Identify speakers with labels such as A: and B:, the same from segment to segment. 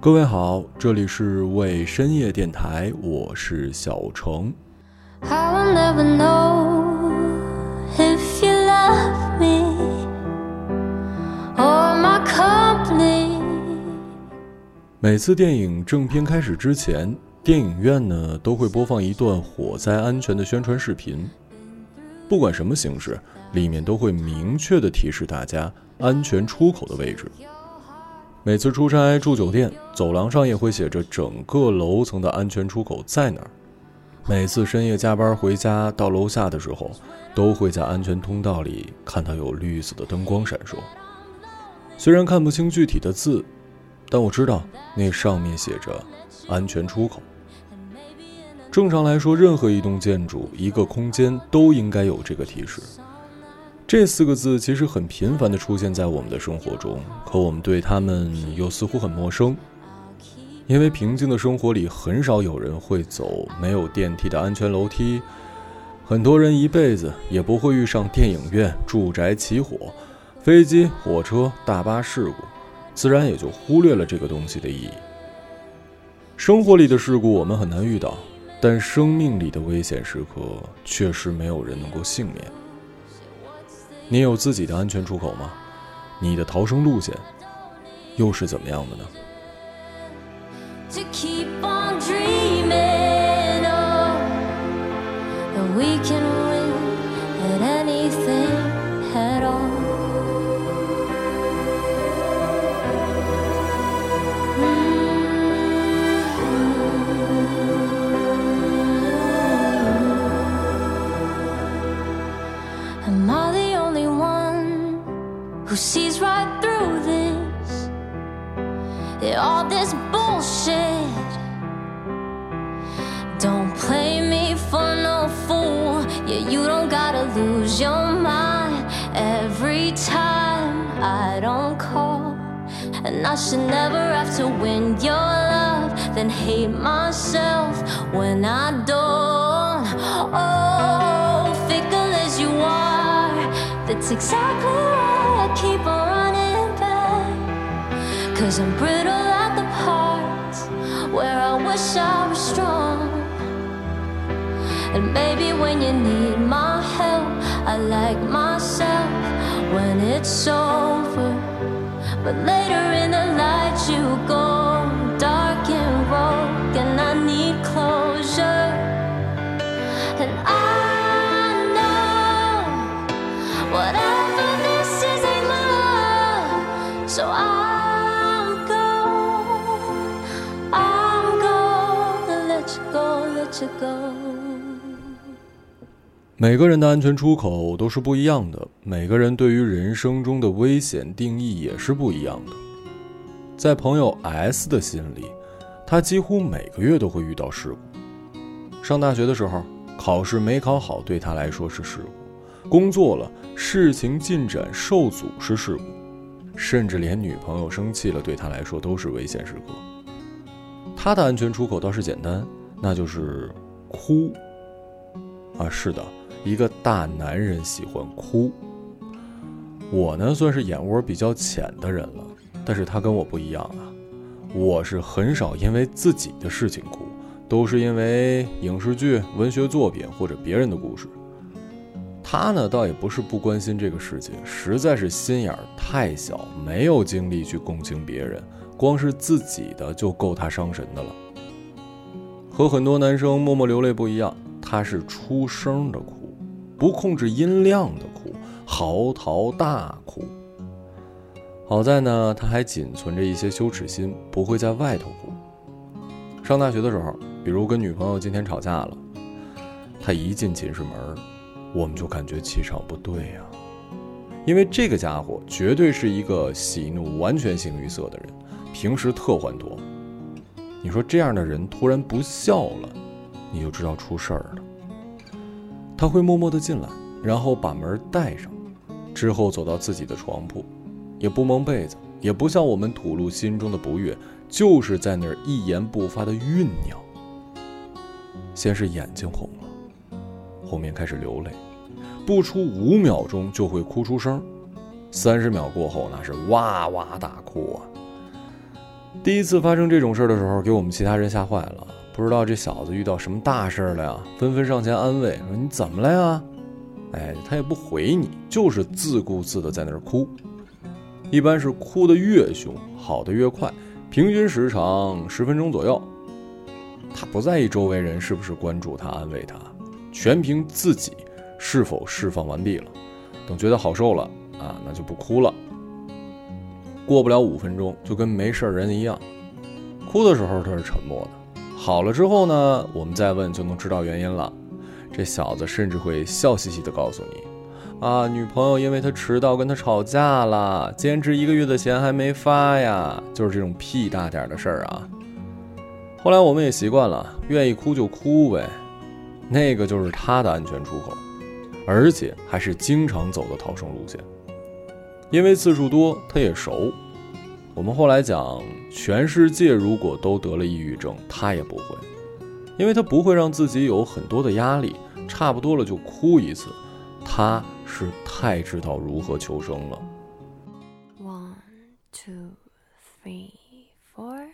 A: 各位好，这里是为深夜电台，我是小程。每次电影正片开始之前，电影院呢都会播放一段火灾安全的宣传视频，不管什么形式，里面都会明确的提示大家安全出口的位置。每次出差住酒店，走廊上也会写着整个楼层的安全出口在哪儿。每次深夜加班回家到楼下的时候，都会在安全通道里看到有绿色的灯光闪烁。虽然看不清具体的字，但我知道那上面写着“安全出口”。正常来说，任何一栋建筑、一个空间都应该有这个提示。这四个字其实很频繁地出现在我们的生活中，可我们对他们又似乎很陌生。因为平静的生活里，很少有人会走没有电梯的安全楼梯，很多人一辈子也不会遇上电影院、住宅起火、飞机、火车、大巴事故，自然也就忽略了这个东西的意义。生活里的事故我们很难遇到，但生命里的危险时刻，确实没有人能够幸免。你有自己的安全出口吗？你的逃生路线又是怎么样的呢？sees right through this. All this bullshit. Don't play me for no fool. Yeah, you don't gotta lose your mind every time I don't call. And I should never have to win your love, then hate myself when I don't. Oh, fickle as you are, that's exactly Cause I'm brittle at the parts where I wish I was strong. And maybe when you need my help, I like myself when it's over. But later in the light, you go dark and and I need closure. 每个人的安全出口都是不一样的，每个人对于人生中的危险定义也是不一样的。在朋友 S 的心里，他几乎每个月都会遇到事故。上大学的时候，考试没考好对他来说是事故；工作了，事情进展受阻是事故；甚至连女朋友生气了对他来说都是危险时刻。他的安全出口倒是简单，那就是哭。啊，是的。一个大男人喜欢哭。我呢，算是眼窝比较浅的人了，但是他跟我不一样啊。我是很少因为自己的事情哭，都是因为影视剧、文学作品或者别人的故事。他呢，倒也不是不关心这个世界，实在是心眼儿太小，没有精力去共情别人，光是自己的就够他伤神的了。和很多男生默默流泪不一样，他是出声的哭。不控制音量的哭，嚎啕大哭。好在呢，他还仅存着一些羞耻心，不会在外头哭。上大学的时候，比如跟女朋友今天吵架了，他一进寝室门，我们就感觉气场不对呀，因为这个家伙绝对是一个喜怒完全形于色的人，平时特欢脱。你说这样的人突然不笑了，你就知道出事儿了。他会默默地进来，然后把门带上，之后走到自己的床铺，也不蒙被子，也不向我们吐露心中的不悦，就是在那儿一言不发的酝酿。先是眼睛红了，后面开始流泪，不出五秒钟就会哭出声，三十秒过后那是哇哇大哭啊！第一次发生这种事儿的时候，给我们其他人吓坏了，不知道这小子遇到什么大事了呀，纷纷上前安慰，说你怎么了呀？哎，他也不回你，就是自顾自的在那儿哭。一般是哭得越凶，好的越快，平均时长十分钟左右。他不在意周围人是不是关注他、安慰他，全凭自己是否释放完毕了。等觉得好受了啊，那就不哭了。过不了五分钟，就跟没事人一样。哭的时候他是沉默的，好了之后呢，我们再问就能知道原因了。这小子甚至会笑嘻嘻地告诉你：“啊，女朋友因为他迟到跟他吵架了，兼职一个月的钱还没发呀。”就是这种屁大点的事儿啊。后来我们也习惯了，愿意哭就哭呗，那个就是他的安全出口，而且还是经常走的逃生路线，因为次数多，他也熟。我们后来讲，全世界如果都得了抑郁症，他也不会，因为他不会让自己有很多的压力，差不多了就哭一次，他是太知道如何求生了。One, two, three, four.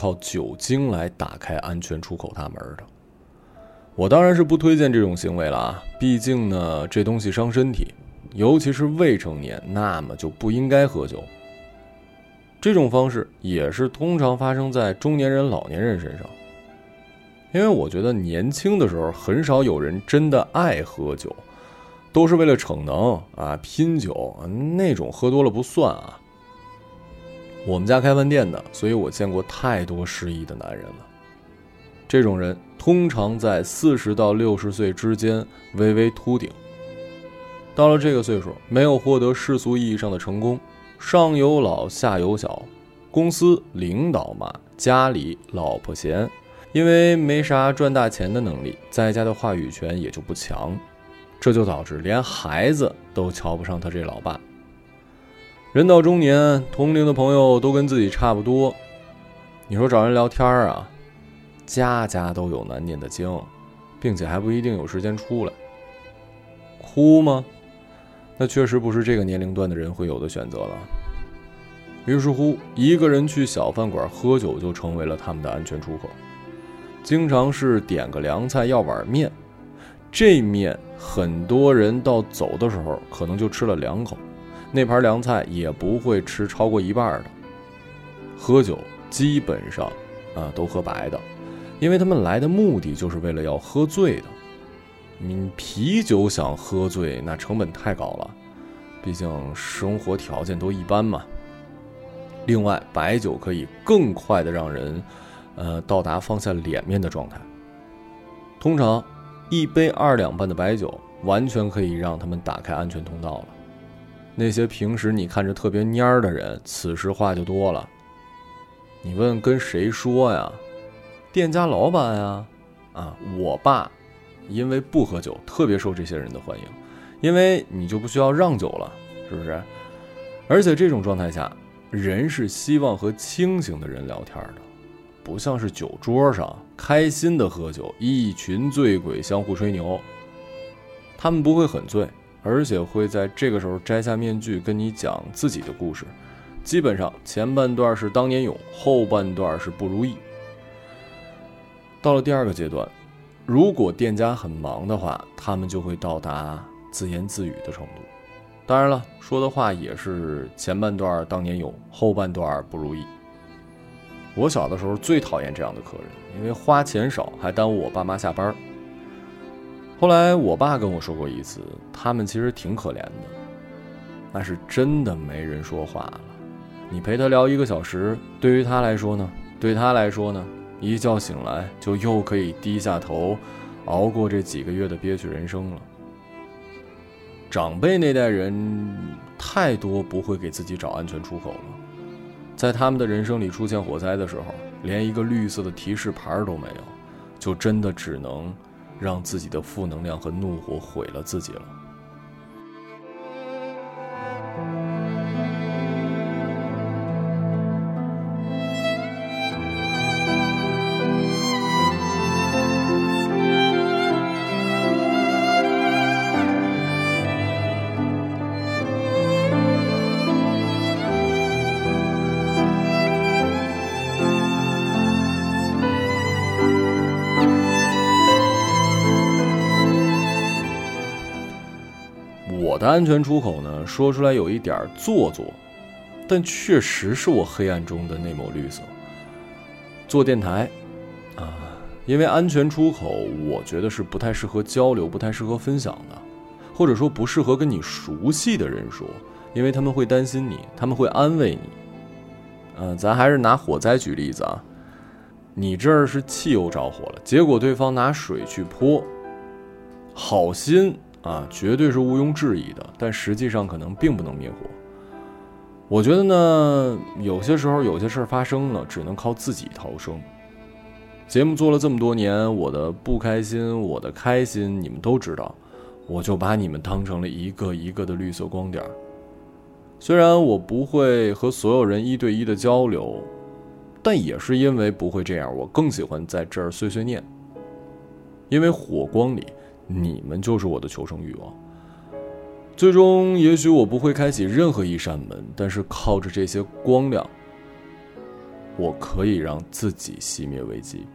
A: 靠酒精来打开安全出口大门的。我当然是不推荐这种行为了啊，毕竟呢，这东西伤身体，尤其是未成年，那么就不应该喝酒。这种方式也是通常发生在中年人、老年人身上，因为我觉得年轻的时候很少有人真的爱喝酒，都是为了逞能啊、拼酒，那种喝多了不算啊。我们家开饭店的，所以我见过太多失意的男人了。这种人通常在四十到六十岁之间微微秃顶。到了这个岁数，没有获得世俗意义上的成功，上有老下有小，公司领导骂，家里老婆嫌，因为没啥赚大钱的能力，在家的话语权也就不强，这就导致连孩子都瞧不上他这老爸。人到中年，同龄的朋友都跟自己差不多，你说找人聊天啊，家家都有难念的经，并且还不一定有时间出来。哭吗？那确实不是这个年龄段的人会有的选择了。于是乎，一个人去小饭馆喝酒就成为了他们的安全出口。经常是点个凉菜要碗面，这面很多人到走的时候可能就吃了两口，那盘凉菜也不会吃超过一半的。喝酒基本上啊都喝白的，因为他们来的目的就是为了要喝醉的。你啤酒想喝醉，那成本太高了，毕竟生活条件都一般嘛。另外，白酒可以更快的让人，呃，到达放下脸面的状态。通常，一杯二两半的白酒完全可以让他们打开安全通道了。那些平时你看着特别蔫儿的人，此时话就多了。你问跟谁说呀？店家老板呀？啊，我爸，因为不喝酒，特别受这些人的欢迎，因为你就不需要让酒了，是不是？而且这种状态下。人是希望和清醒的人聊天的，不像是酒桌上开心的喝酒，一群醉鬼相互吹牛。他们不会很醉，而且会在这个时候摘下面具跟你讲自己的故事。基本上前半段是当年勇，后半段是不如意。到了第二个阶段，如果店家很忙的话，他们就会到达自言自语的程度。当然了，说的话也是前半段当年勇，后半段不如意。我小的时候最讨厌这样的客人，因为花钱少，还耽误我爸妈下班。后来我爸跟我说过一次，他们其实挺可怜的，那是真的没人说话了。你陪他聊一个小时，对于他来说呢？对他来说呢？一觉醒来就又可以低下头，熬过这几个月的憋屈人生了。长辈那代人太多不会给自己找安全出口了，在他们的人生里出现火灾的时候，连一个绿色的提示牌都没有，就真的只能让自己的负能量和怒火毁了自己了。安全出口呢？说出来有一点做作，但确实是我黑暗中的那抹绿色。做电台，啊，因为安全出口，我觉得是不太适合交流、不太适合分享的，或者说不适合跟你熟悉的人说，因为他们会担心你，他们会安慰你。嗯，咱还是拿火灾举例子啊，你这儿是汽油着火了，结果对方拿水去泼，好心。啊，绝对是毋庸置疑的，但实际上可能并不能灭火。我觉得呢，有些时候有些事儿发生了，只能靠自己逃生。节目做了这么多年，我的不开心，我的开心，你们都知道，我就把你们当成了一个一个的绿色光点。虽然我不会和所有人一对一的交流，但也是因为不会这样，我更喜欢在这儿碎碎念，因为火光里。你们就是我的求生欲望。最终，也许我不会开启任何一扇门，但是靠着这些光亮，我可以让自己熄灭危机。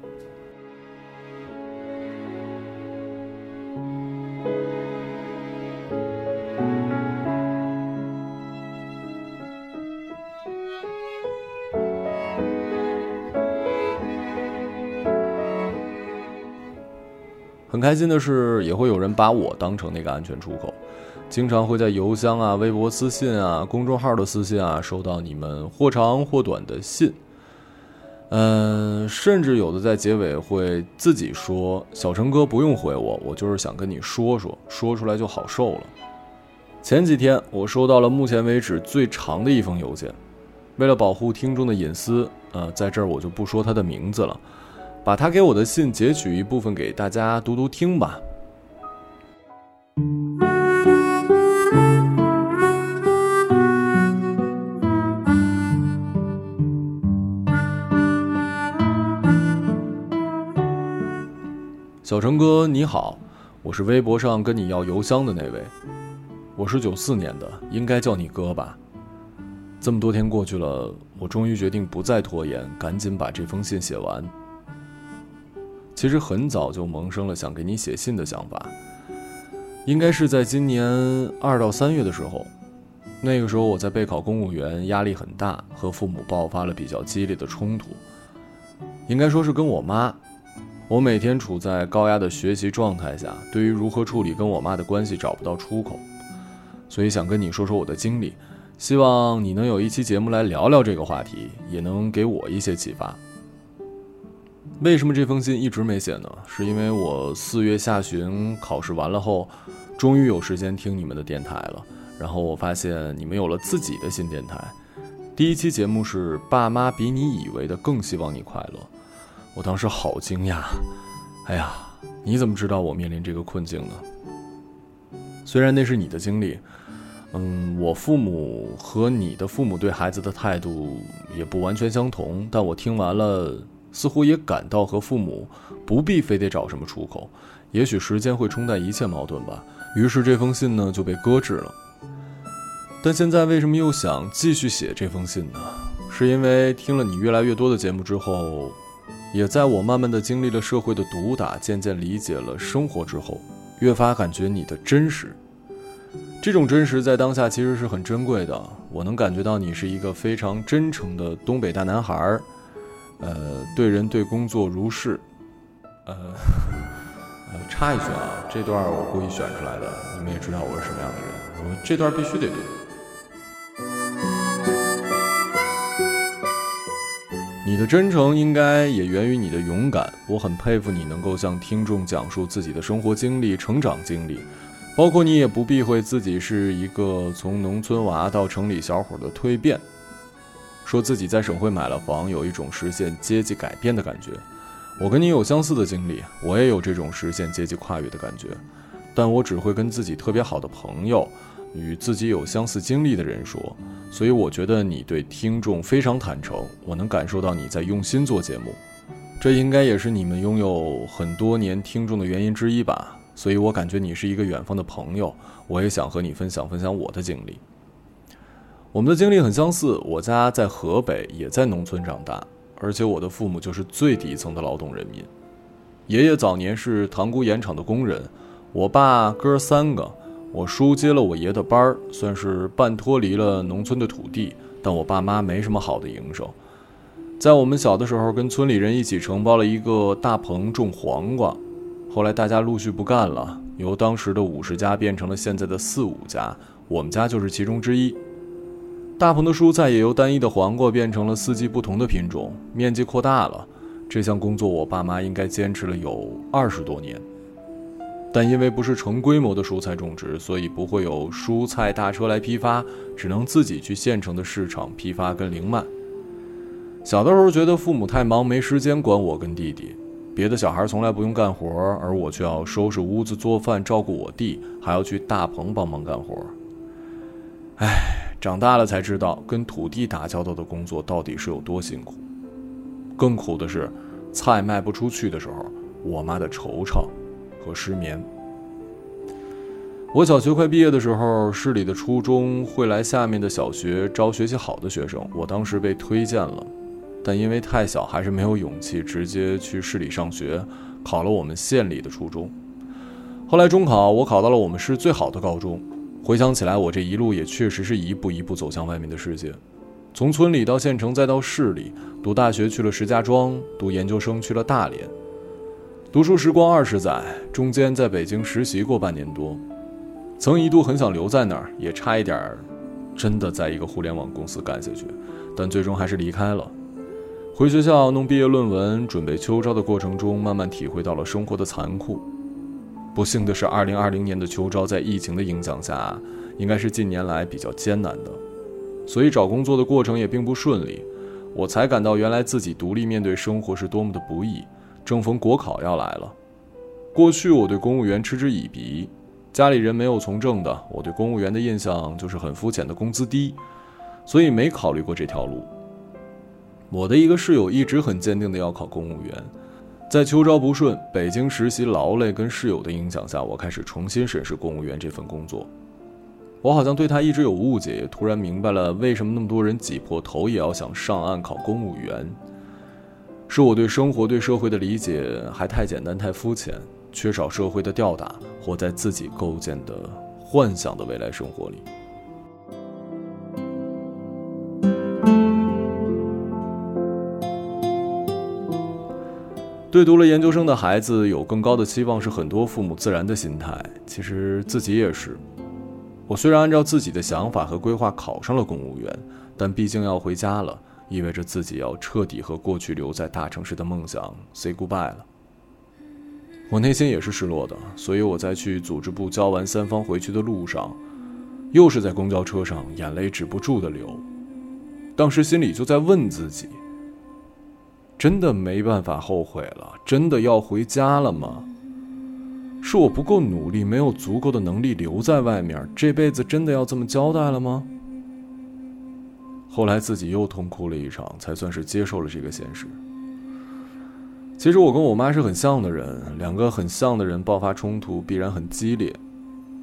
A: 开心的是，也会有人把我当成那个安全出口，经常会在邮箱啊、微博私信啊、公众号的私信啊，收到你们或长或短的信。嗯，甚至有的在结尾会自己说：“小陈哥不用回我，我就是想跟你说说，说出来就好受了。”前几天我收到了目前为止最长的一封邮件，为了保护听众的隐私，呃，在这儿我就不说他的名字了。把他给我的信截取一部分给大家读读听吧。小陈哥你好，我是微博上跟你要邮箱的那位，我是九四年的，应该叫你哥吧。这么多天过去了，我终于决定不再拖延，赶紧把这封信写完。其实很早就萌生了想给你写信的想法。应该是在今年二到三月的时候，那个时候我在备考公务员，压力很大，和父母爆发了比较激烈的冲突。应该说是跟我妈，我每天处在高压的学习状态下，对于如何处理跟我妈的关系找不到出口，所以想跟你说说我的经历，希望你能有一期节目来聊聊这个话题，也能给我一些启发。为什么这封信一直没写呢？是因为我四月下旬考试完了后，终于有时间听你们的电台了。然后我发现你们有了自己的新电台，第一期节目是“爸妈比你以为的更希望你快乐”，我当时好惊讶。哎呀，你怎么知道我面临这个困境呢？虽然那是你的经历，嗯，我父母和你的父母对孩子的态度也不完全相同，但我听完了。似乎也感到和父母不必非得找什么出口，也许时间会冲淡一切矛盾吧。于是这封信呢就被搁置了。但现在为什么又想继续写这封信呢？是因为听了你越来越多的节目之后，也在我慢慢的经历了社会的毒打，渐渐理解了生活之后，越发感觉你的真实。这种真实在当下其实是很珍贵的。我能感觉到你是一个非常真诚的东北大男孩儿。呃，对人对工作如是，呃，呃，插一句啊，这段我故意选出来的，你们也知道我是什么样的人，我这段必须得读。你的真诚应该也源于你的勇敢，我很佩服你能够向听众讲述自己的生活经历、成长经历，包括你也不避讳自己是一个从农村娃到城里小伙的蜕变。说自己在省会买了房，有一种实现阶级改变的感觉。我跟你有相似的经历，我也有这种实现阶级跨越的感觉，但我只会跟自己特别好的朋友，与自己有相似经历的人说。所以我觉得你对听众非常坦诚，我能感受到你在用心做节目，这应该也是你们拥有很多年听众的原因之一吧。所以我感觉你是一个远方的朋友，我也想和你分享分享我的经历。我们的经历很相似，我家在河北，也在农村长大，而且我的父母就是最底层的劳动人民。爷爷早年是塘沽盐场的工人，我爸哥三个，我叔接了我爷的班儿，算是半脱离了农村的土地。但我爸妈没什么好的营生，在我们小的时候，跟村里人一起承包了一个大棚种黄瓜，后来大家陆续不干了，由当时的五十家变成了现在的四五家，我们家就是其中之一。大棚的蔬菜也由单一的黄瓜变成了四季不同的品种，面积扩大了。这项工作我爸妈应该坚持了有二十多年，但因为不是成规模的蔬菜种植，所以不会有蔬菜大车来批发，只能自己去县城的市场批发跟零卖。小的时候觉得父母太忙，没时间管我跟弟弟，别的小孩从来不用干活，而我却要收拾屋子、做饭、照顾我弟，还要去大棚帮忙干活。唉。长大了才知道，跟土地打交道的工作到底是有多辛苦。更苦的是，菜卖不出去的时候，我妈的惆怅和失眠。我小学快毕业的时候，市里的初中会来下面的小学招学习好的学生，我当时被推荐了，但因为太小，还是没有勇气直接去市里上学，考了我们县里的初中。后来中考，我考到了我们市最好的高中。回想起来，我这一路也确实是一步一步走向外面的世界，从村里到县城，再到市里，读大学去了石家庄，读研究生去了大连。读书时光二十载，中间在北京实习过半年多，曾一度很想留在那儿，也差一点儿，真的在一个互联网公司干下去，但最终还是离开了。回学校弄毕业论文，准备秋招的过程中，慢慢体会到了生活的残酷。不幸的是，二零二零年的秋招在疫情的影响下，应该是近年来比较艰难的，所以找工作的过程也并不顺利。我才感到原来自己独立面对生活是多么的不易。正逢国考要来了，过去我对公务员嗤之以鼻，家里人没有从政的，我对公务员的印象就是很肤浅的工资低，所以没考虑过这条路。我的一个室友一直很坚定的要考公务员。在秋招不顺、北京实习劳累跟室友的影响下，我开始重新审视公务员这份工作。我好像对他一直有误解，突然明白了为什么那么多人挤破头也要想上岸考公务员。是我对生活、对社会的理解还太简单、太肤浅，缺少社会的吊打，活在自己构建的幻想的未来生活里。对读了研究生的孩子有更高的期望，是很多父母自然的心态。其实自己也是。我虽然按照自己的想法和规划考上了公务员，但毕竟要回家了，意味着自己要彻底和过去留在大城市的梦想 say goodbye 了。我内心也是失落的，所以我在去组织部交完三方回去的路上，又是在公交车上，眼泪止不住的流。当时心里就在问自己。真的没办法后悔了，真的要回家了吗？是我不够努力，没有足够的能力留在外面，这辈子真的要这么交代了吗？后来自己又痛哭了一场，才算是接受了这个现实。其实我跟我妈是很像的人，两个很像的人爆发冲突必然很激烈。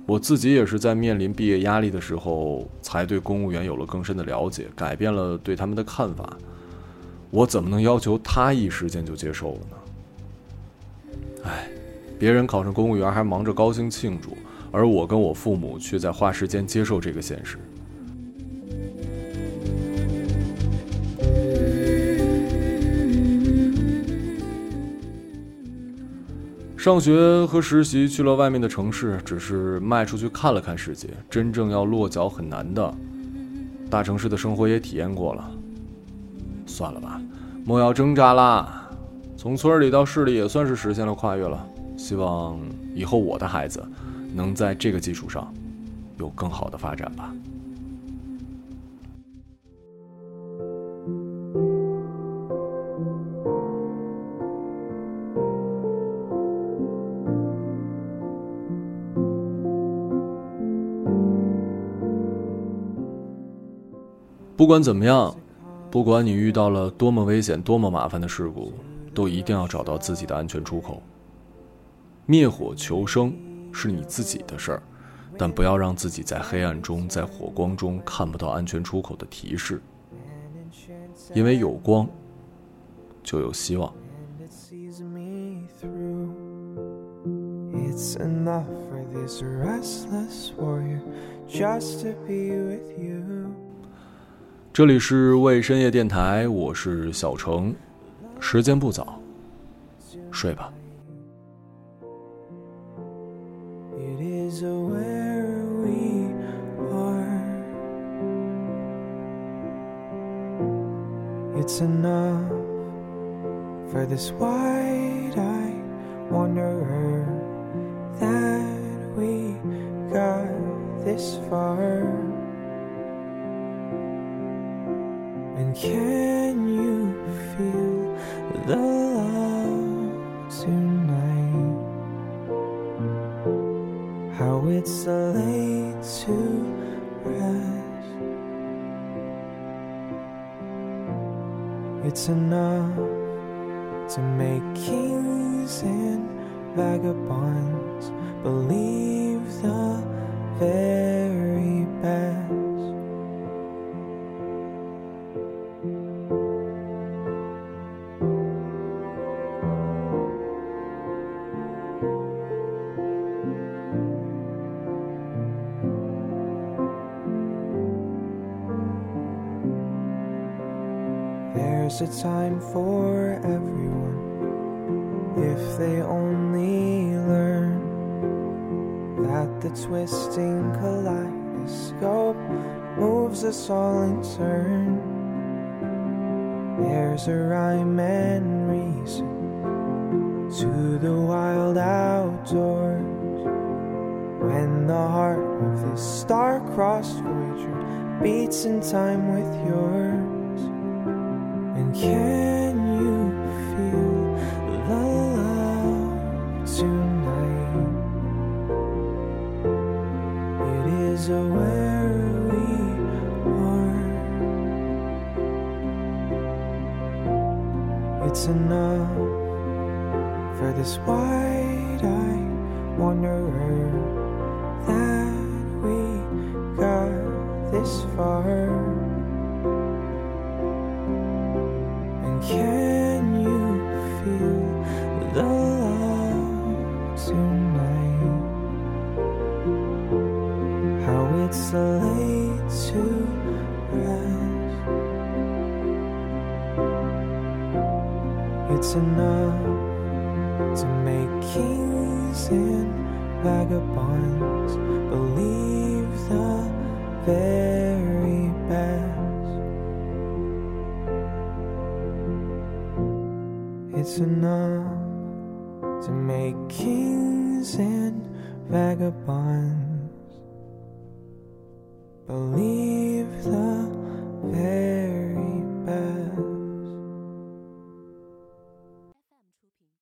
A: 我自己也是在面临毕业压力的时候，才对公务员有了更深的了解，改变了对他们的看法。我怎么能要求他一时间就接受了呢？哎，别人考上公务员还忙着高兴庆祝，而我跟我父母却在花时间接受这个现实。上学和实习去了外面的城市，只是迈出去看了看世界，真正要落脚很难的。大城市的生活也体验过了。算了吧，莫要挣扎啦。从村里到市里也算是实现了跨越了。希望以后我的孩子能在这个基础上有更好的发展吧。不管怎么样。不管你遇到了多么危险、多么麻烦的事故，都一定要找到自己的安全出口。灭火求生是你自己的事儿，但不要让自己在黑暗中、在火光中看不到安全出口的提示，因为有光就有希望。这里是为深夜电台，我是小程，时间不早，睡吧。Can you feel the love tonight? How it's late to rest. It's enough to make kings and vagabonds believe the very best. A time for everyone if they only learn that the twisting kaleidoscope moves us all in turn. There's a rhyme and reason to the wild outdoors when the heart of this star-crossed Voyager beats in time with yours. It's aware we are it's enough for this wide-eyed wanderer that we got this far.
B: cure.